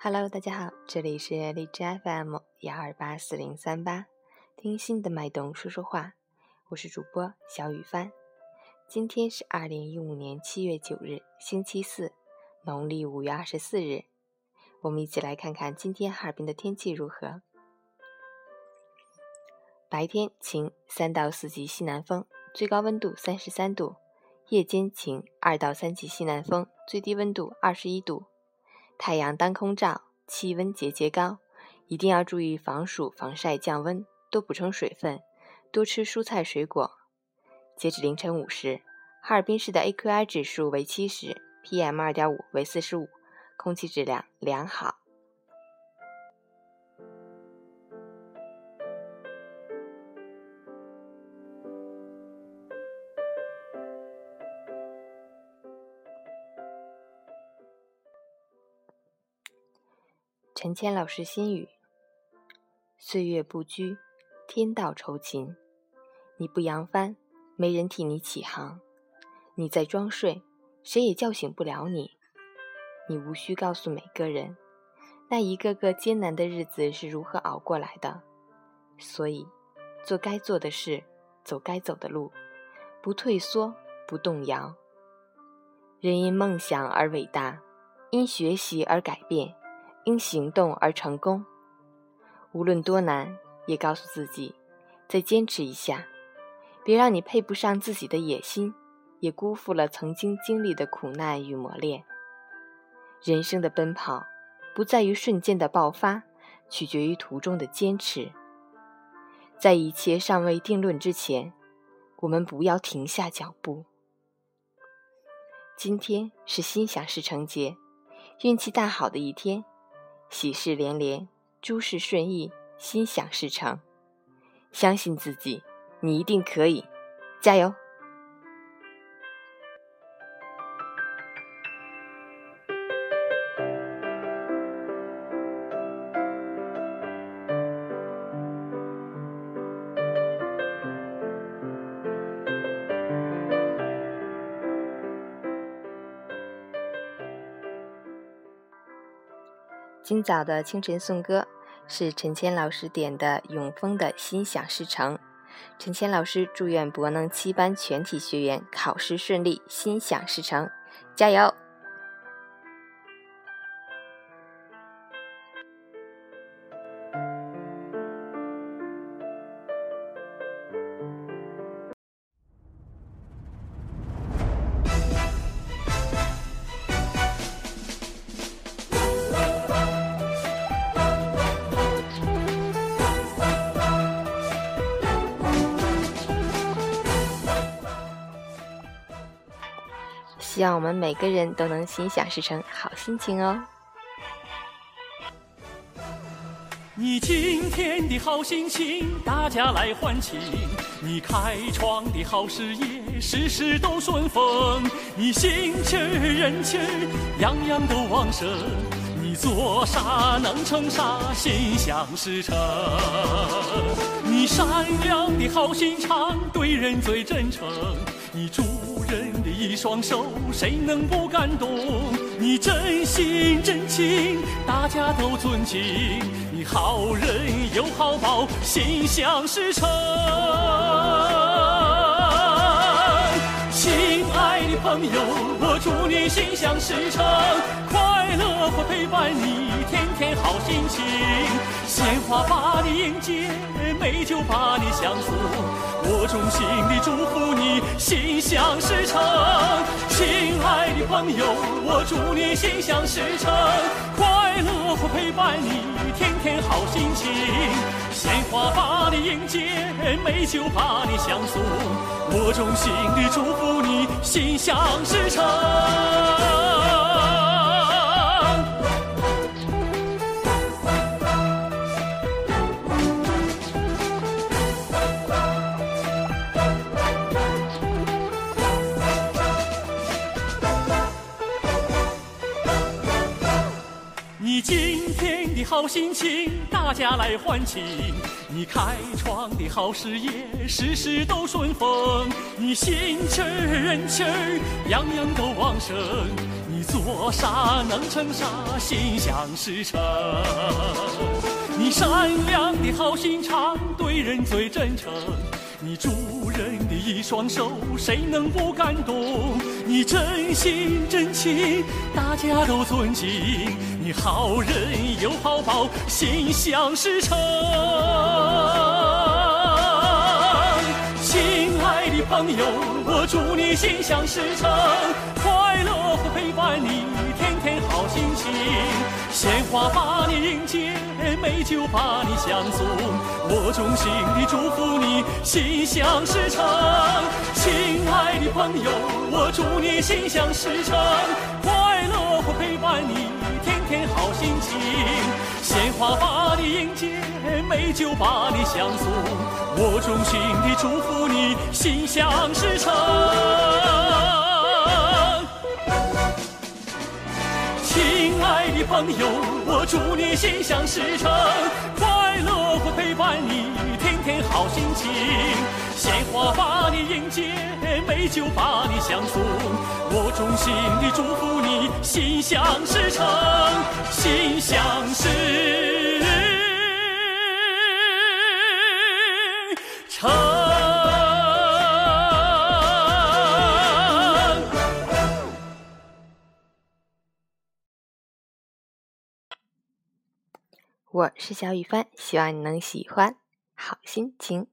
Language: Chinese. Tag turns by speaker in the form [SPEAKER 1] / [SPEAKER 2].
[SPEAKER 1] Hello，大家好，这里是荔枝 FM 幺二八四零三八，听心的脉动说说话，我是主播小雨帆。今天是二零一五年七月九日，星期四，农历五月二十四日。我们一起来看看今天哈尔滨的天气如何。白天晴，三到四级西南风，最高温度三十三度；夜间晴，二到三级西南风，最低温度二十一度。太阳当空照，气温节节高，一定要注意防暑防晒降温，多补充水分，多吃蔬菜水果。截止凌晨五时，哈尔滨市的 AQI 指数为七十，PM 二点五为四十五，空气质量良好。陈谦老师心语：岁月不居，天道酬勤，你不扬帆。没人替你起航，你在装睡，谁也叫醒不了你。你无需告诉每个人，那一个个艰难的日子是如何熬过来的。所以，做该做的事，走该走的路，不退缩，不动摇。人因梦想而伟大，因学习而改变，因行动而成功。无论多难，也告诉自己，再坚持一下。别让你配不上自己的野心，也辜负了曾经经历的苦难与磨练。人生的奔跑，不在于瞬间的爆发，取决于途中的坚持。在一切尚未定论之前，我们不要停下脚步。今天是心想事成节，运气大好的一天，喜事连连，诸事顺意，心想事成。相信自己。你一定可以，加油！今早的清晨颂歌是陈谦老师点的《永丰的心想事成》。陈谦老师祝愿博能七班全体学员考试顺利，心想事成，加油！希望我们每个人都能心想事成，好心情哦。
[SPEAKER 2] 你今天的好心情，大家来欢庆；你开创的好事业，事事都顺风；你心气、人气，样样都旺盛。你做啥能成啥，心想事成。你善良的好心肠，对人最真诚。你助人的一双手，谁能不感动？你真心真情，大家都尊敬。你好人有好报，心想事成。亲爱的朋友，我祝你心想事成，快乐会陪伴你，天天好心情。鲜花把你迎接，美酒把你相送。我衷心地祝福你心想事成，亲爱的朋友，我祝你心想事成，快乐会陪伴你，天天好心情。鲜花把你迎接，美酒把你相送。我衷心地祝福你心想事成。你今天的好心情，大家来欢庆。你开创的好事业，事事都顺风。你心气儿、人气儿，样样都旺盛。你做啥能成啥，心想事成。你善良的好心肠，对人最真诚。你助人的一双手，谁能不感动？你真心真情，大家都尊敬。你好人有好报，心想事成。亲爱的朋友，我祝你心想事成，快乐会陪伴你，天好心情。鲜花把你迎接，美酒把你相送，我衷心的祝福你心想事成。亲爱的朋友，我祝你心想事成，快乐会陪伴你，天天好心情。鲜花把你迎接，美酒把你相送，我衷心的祝福你心想事成。朋友，我祝你心想事成，快乐会陪伴你，天天好心情。鲜花把你迎接，美酒把你相送，我衷心的祝福你心想事成，心想事
[SPEAKER 1] 我是小雨帆，希望你能喜欢。好心情。